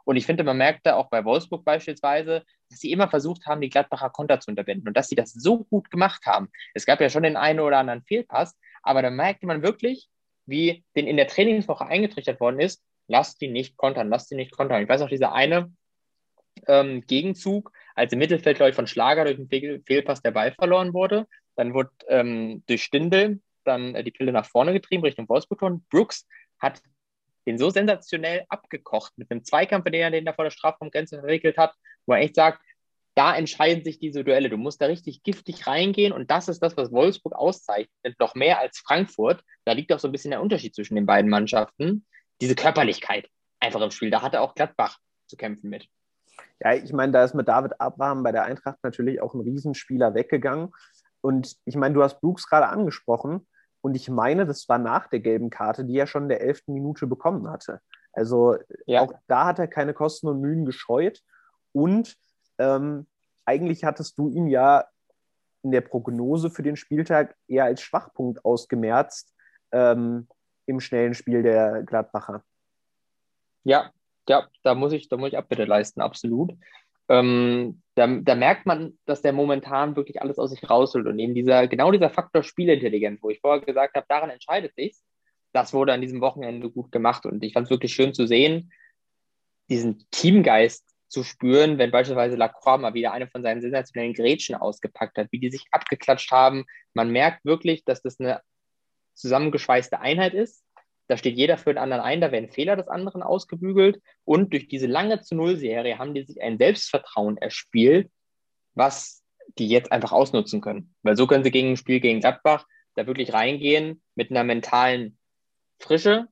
Und ich finde, man merkte auch bei Wolfsburg beispielsweise, dass sie immer versucht haben, die Gladbacher Konter zu unterbinden und dass sie das so gut gemacht haben. Es gab ja schon den einen oder anderen Fehlpass, aber da merkte man wirklich, wie den in der Trainingswoche eingetrichtert worden ist, lasst die nicht kontern, lasst die nicht kontern. Ich weiß auch, dieser eine ähm, Gegenzug, als im Mittelfeld, glaube ich, von Schlager durch einen Fehl Fehlpass der Ball verloren wurde. Dann wurde ähm, durch Stindel dann äh, die Pille nach vorne getrieben Richtung Wolfsburg und Brooks hat den so sensationell abgekocht mit einem Zweikampf, den er den da vor der Strafraumgrenze verwickelt hat, wo er echt sagt, da entscheiden sich diese Duelle. Du musst da richtig giftig reingehen und das ist das, was Wolfsburg auszeichnet, noch mehr als Frankfurt. Da liegt auch so ein bisschen der Unterschied zwischen den beiden Mannschaften. Diese Körperlichkeit einfach im Spiel. Da hatte auch Gladbach zu kämpfen mit. Ja, ich meine, da ist mit David Abraham bei der Eintracht natürlich auch ein Riesenspieler weggegangen. Und ich meine, du hast Brooks gerade angesprochen. Und ich meine, das war nach der gelben Karte, die er schon in der elften Minute bekommen hatte. Also Ja. auch da hat er keine Kosten und Mühen gescheut. Und ähm, eigentlich hattest du ihn ja in der Prognose für den Spieltag eher als Schwachpunkt ausgemerzt ähm, im schnellen Spiel der Gladbacher. Ja, ja, da muss ich, da muss ich Abbitte leisten, absolut. Ähm, da, da merkt man, dass der momentan wirklich alles aus sich rausholt und eben dieser, genau dieser Faktor Spielintelligenz, wo ich vorher gesagt habe, daran entscheidet sich's, das wurde an diesem Wochenende gut gemacht und ich fand es wirklich schön zu sehen, diesen Teamgeist zu spüren, wenn beispielsweise Lacroix mal wieder eine von seinen sensationellen Grätschen ausgepackt hat, wie die sich abgeklatscht haben. Man merkt wirklich, dass das eine zusammengeschweißte Einheit ist. Da steht jeder für den anderen ein, da werden Fehler des anderen ausgebügelt. Und durch diese lange zu Null-Serie haben die sich ein Selbstvertrauen erspielt, was die jetzt einfach ausnutzen können. Weil so können sie gegen ein Spiel gegen Gladbach da wirklich reingehen mit einer mentalen Frische,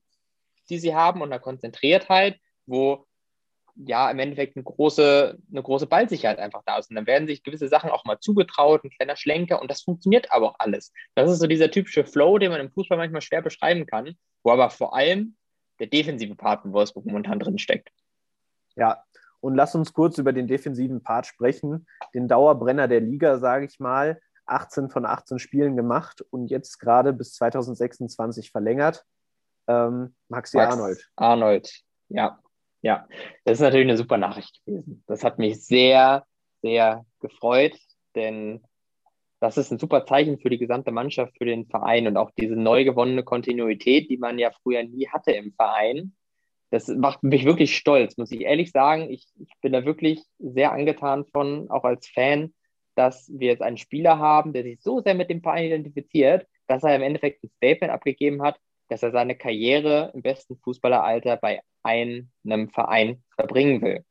die sie haben und einer Konzentriertheit, wo ja im Endeffekt eine große, eine große Ballsicherheit einfach da ist. Und dann werden sich gewisse Sachen auch mal zugetraut, ein kleiner Schlenker und das funktioniert aber auch alles. Das ist so dieser typische Flow, den man im Fußball manchmal schwer beschreiben kann, wo aber vor allem der defensive Part in Wolfsburg momentan drin steckt. Ja, und lass uns kurz über den defensiven Part sprechen. Den Dauerbrenner der Liga, sage ich mal. 18 von 18 Spielen gemacht und jetzt gerade bis 2026 verlängert. Ähm, Maxi Max Arnold. Arnold, ja. Ja, das ist natürlich eine super Nachricht gewesen. Das hat mich sehr, sehr gefreut, denn das ist ein super Zeichen für die gesamte Mannschaft, für den Verein und auch diese neu gewonnene Kontinuität, die man ja früher nie hatte im Verein. Das macht mich wirklich stolz, muss ich ehrlich sagen. Ich, ich bin da wirklich sehr angetan von, auch als Fan, dass wir jetzt einen Spieler haben, der sich so sehr mit dem Verein identifiziert, dass er im Endeffekt ein Statement abgegeben hat, dass er seine Karriere im besten Fußballeralter bei einem Verein verbringen will.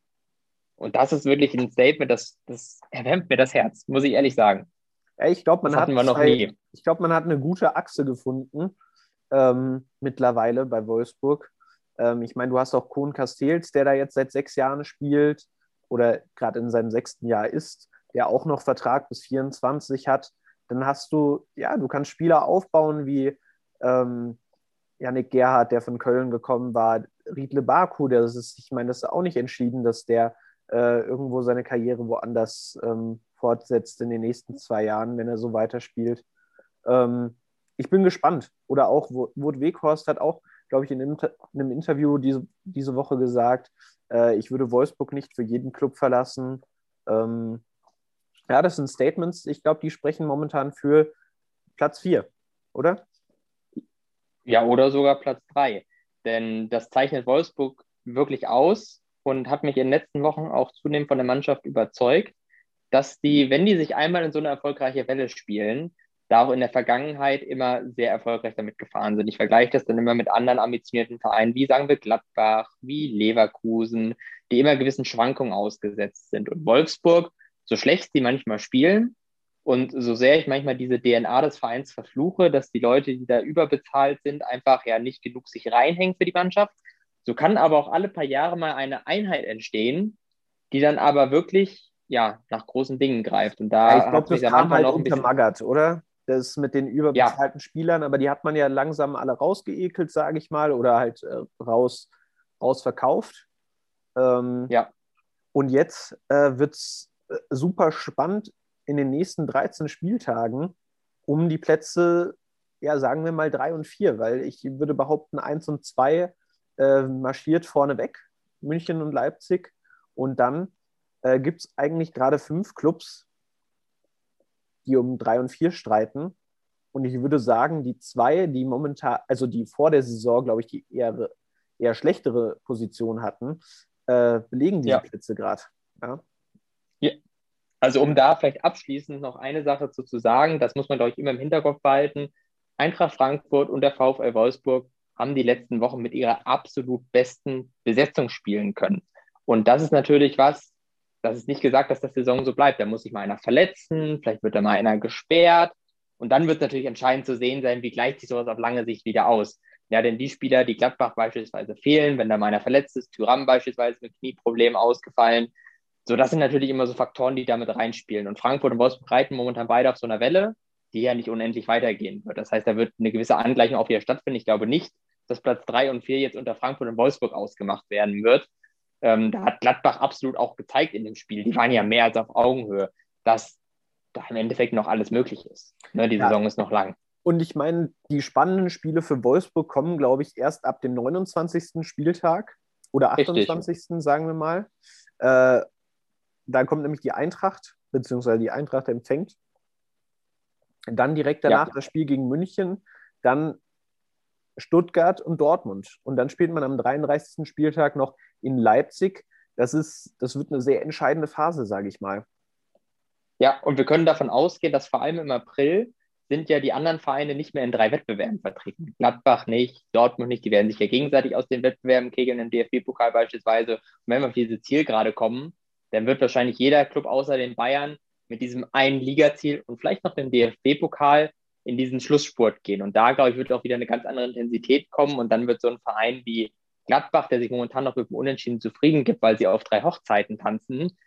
Und das ist wirklich ein Statement, das, das erwärmt mir das Herz, muss ich ehrlich sagen. Ja, ich glaube, man, hat zwei, glaub, man hat eine gute Achse gefunden ähm, mittlerweile bei Wolfsburg. Ähm, ich meine, du hast auch Kohn Castells, der da jetzt seit sechs Jahren spielt oder gerade in seinem sechsten Jahr ist, der auch noch Vertrag bis 24 hat. Dann hast du, ja, du kannst Spieler aufbauen wie ähm, Yannick Gerhardt, der von Köln gekommen war, Riedle Baku, der das ist, ich meine, das ist auch nicht entschieden, dass der äh, irgendwo seine Karriere woanders ähm, fortsetzt in den nächsten zwei Jahren, wenn er so weiterspielt. Ähm, ich bin gespannt. Oder auch Wout Weghorst hat auch, glaube ich, in einem, in einem, Interview diese, diese Woche gesagt, äh, ich würde Wolfsburg nicht für jeden Club verlassen. Ähm, ja, das sind Statements, ich glaube, die sprechen momentan für Platz 4, oder? Ja, oder sogar Platz 3. Denn das zeichnet Wolfsburg wirklich aus und hat mich in den letzten Wochen auch zunehmend von der Mannschaft überzeugt, dass die, wenn die sich einmal in so eine erfolgreiche Welle spielen, da auch in der Vergangenheit immer sehr erfolgreich damit gefahren sind. Ich vergleiche das dann immer mit anderen ambitionierten Vereinen, wie sagen wir Gladbach, wie Leverkusen, die immer gewissen Schwankungen ausgesetzt sind. Und Wolfsburg, so schlecht sie manchmal spielen und so sehr ich manchmal diese DNA des Vereins verfluche, dass die Leute, die da überbezahlt sind, einfach ja nicht genug sich reinhängen für die Mannschaft, so kann aber auch alle paar Jahre mal eine Einheit entstehen, die dann aber wirklich ja, nach großen Dingen greift. Und da ja, ich glaube, das kam halt noch ein bisschen Magath, oder? Das mit den überbezahlten ja. Spielern, aber die hat man ja langsam alle rausgeekelt, sage ich mal, oder halt äh, raus, rausverkauft. Ähm, ja. Und jetzt äh, wird es äh, super spannend in den nächsten 13 Spieltagen um die Plätze, ja, sagen wir mal 3 und 4, weil ich würde behaupten, 1 und 2 äh, marschiert vorneweg, München und Leipzig. Und dann äh, gibt es eigentlich gerade fünf Clubs, die um drei und vier streiten. Und ich würde sagen, die zwei, die momentan, also die vor der Saison, glaube ich, die eher, eher schlechtere Position hatten, äh, belegen diese ja. Plätze gerade. Ja. Also um da vielleicht abschließend noch eine Sache zu, zu sagen, das muss man, glaube ich, immer im Hinterkopf behalten. Eintracht Frankfurt und der VfL Wolfsburg haben die letzten Wochen mit ihrer absolut besten Besetzung spielen können. Und das ist natürlich was, das ist nicht gesagt, dass das Saison so bleibt. Da muss sich mal einer verletzen, vielleicht wird da mal einer gesperrt. Und dann wird natürlich entscheidend zu sehen sein, wie gleicht sich sowas auf lange Sicht wieder aus. Ja, denn die Spieler, die Gladbach beispielsweise fehlen, wenn da mal einer verletzt ist, Tyram beispielsweise mit Knieproblemen ausgefallen. So, das sind natürlich immer so Faktoren, die damit reinspielen. Und Frankfurt und Wolfsburg reiten momentan beide auf so einer Welle, die ja nicht unendlich weitergehen wird. Das heißt, da wird eine gewisse Angleichung auch wieder stattfinden. Ich glaube nicht, dass Platz drei und vier jetzt unter Frankfurt und Wolfsburg ausgemacht werden wird. Ähm, da hat Gladbach absolut auch gezeigt in dem Spiel, die waren ja mehr als auf Augenhöhe, dass da im Endeffekt noch alles möglich ist. Ne, die ja. Saison ist noch lang. Und ich meine, die spannenden Spiele für Wolfsburg kommen, glaube ich, erst ab dem 29. Spieltag oder 28. Richtig. sagen wir mal. Äh, da kommt nämlich die Eintracht, beziehungsweise die Eintracht empfängt. Dann direkt danach ja. das Spiel gegen München. Dann Stuttgart und Dortmund. Und dann spielt man am 33. Spieltag noch in Leipzig. Das, ist, das wird eine sehr entscheidende Phase, sage ich mal. Ja, und wir können davon ausgehen, dass vor allem im April sind ja die anderen Vereine nicht mehr in drei Wettbewerben vertreten. Gladbach nicht, Dortmund nicht, die werden sich ja gegenseitig aus den Wettbewerben kegeln, im DFB-Pokal beispielsweise. Und wenn wir auf diese Zielgerade kommen, dann wird wahrscheinlich jeder Club außer den Bayern mit diesem einen Ligaziel und vielleicht noch dem DFB-Pokal in diesen Schlussspurt gehen. Und da, glaube ich, wird auch wieder eine ganz andere Intensität kommen und dann wird so ein Verein wie Gladbach, der sich momentan noch mit dem Unentschieden zufrieden gibt, weil sie auf drei Hochzeiten tanzen,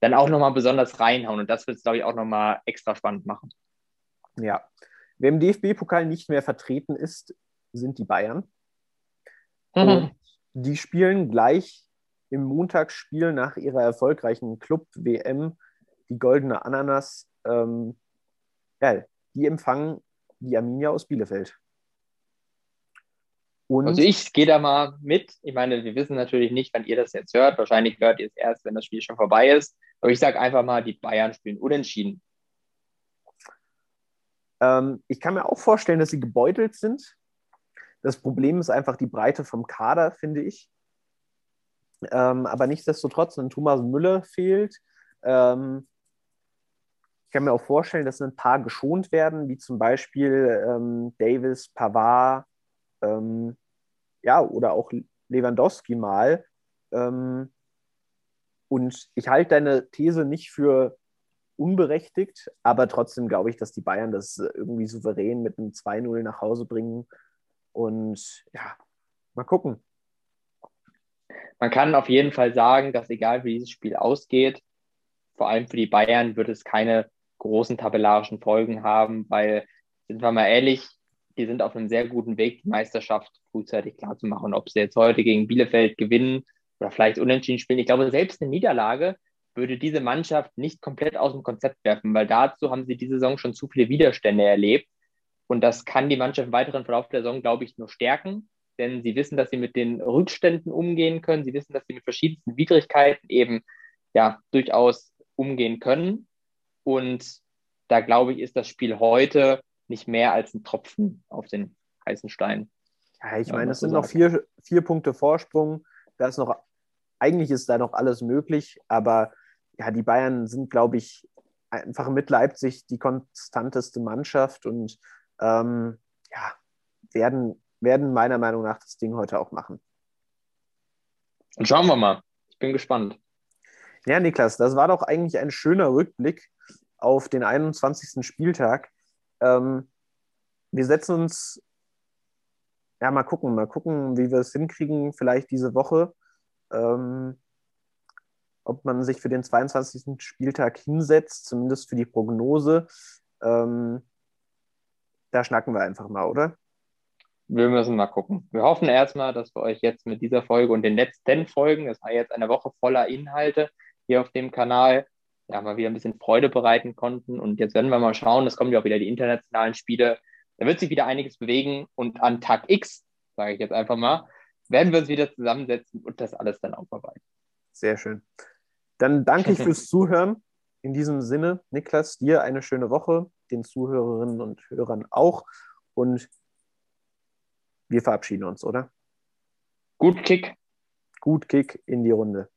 dann auch nochmal besonders reinhauen. Und das wird es, glaube ich, auch nochmal extra spannend machen. Ja. Wer im DFB-Pokal nicht mehr vertreten ist, sind die Bayern. Mhm. die spielen gleich im Montagsspiel nach ihrer erfolgreichen Club-WM die Goldene Ananas. Ähm, ja, die empfangen die Arminia aus Bielefeld. Und also ich gehe da mal mit. Ich meine, wir wissen natürlich nicht, wann ihr das jetzt hört. Wahrscheinlich hört ihr es erst, wenn das Spiel schon vorbei ist. Aber ich sage einfach mal, die Bayern spielen unentschieden. Ähm, ich kann mir auch vorstellen, dass sie gebeutelt sind. Das Problem ist einfach die Breite vom Kader, finde ich. Ähm, aber nichtsdestotrotz, wenn Thomas Müller fehlt, ähm, ich kann mir auch vorstellen, dass ein paar geschont werden, wie zum Beispiel ähm, Davis, Pavard, ähm, ja, oder auch Lewandowski mal. Ähm, und ich halte deine These nicht für unberechtigt, aber trotzdem glaube ich, dass die Bayern das irgendwie souverän mit einem 2-0 nach Hause bringen. Und ja, mal gucken. Man kann auf jeden Fall sagen, dass egal wie dieses Spiel ausgeht, vor allem für die Bayern wird es keine großen tabellarischen Folgen haben, weil, sind wir mal ehrlich, die sind auf einem sehr guten Weg, die Meisterschaft frühzeitig klar zu machen. Ob sie jetzt heute gegen Bielefeld gewinnen oder vielleicht unentschieden spielen. Ich glaube, selbst eine Niederlage würde diese Mannschaft nicht komplett aus dem Konzept werfen, weil dazu haben sie diese Saison schon zu viele Widerstände erlebt. Und das kann die Mannschaft im weiteren Verlauf der Saison, glaube ich, nur stärken, denn sie wissen, dass sie mit den Rückständen umgehen können. Sie wissen, dass sie mit verschiedensten Widrigkeiten eben ja durchaus umgehen können. Und da glaube ich, ist das Spiel heute nicht mehr als ein Tropfen auf den heißen Stein. Ja, ich meine, es sind noch vier, vier Punkte Vorsprung. Da ist noch, eigentlich ist da noch alles möglich, aber ja, die Bayern sind, glaube ich, einfach mit Leipzig die konstanteste Mannschaft und ähm, ja, werden, werden meiner Meinung nach das Ding heute auch machen. Und schauen wir mal. Ich bin gespannt. Ja, Niklas, das war doch eigentlich ein schöner Rückblick auf den 21. Spieltag. Ähm, wir setzen uns, ja, mal gucken, mal gucken, wie wir es hinkriegen, vielleicht diese Woche. Ähm, ob man sich für den 22. Spieltag hinsetzt, zumindest für die Prognose. Ähm, da schnacken wir einfach mal, oder? Wir müssen mal gucken. Wir hoffen erstmal, dass wir euch jetzt mit dieser Folge und den letzten Folgen, das war jetzt eine Woche voller Inhalte hier auf dem Kanal, ja, mal wieder ein bisschen Freude bereiten konnten. Und jetzt werden wir mal schauen, es kommen ja auch wieder die internationalen Spiele. Da wird sich wieder einiges bewegen und an Tag X, sage ich jetzt einfach mal, werden wir uns wieder zusammensetzen und das alles dann aufarbeiten. Sehr schön. Dann danke ich fürs Zuhören. In diesem Sinne, Niklas, dir eine schöne Woche, den Zuhörerinnen und Hörern auch. Und wir verabschieden uns, oder? Gut Kick. Gut Kick in die Runde.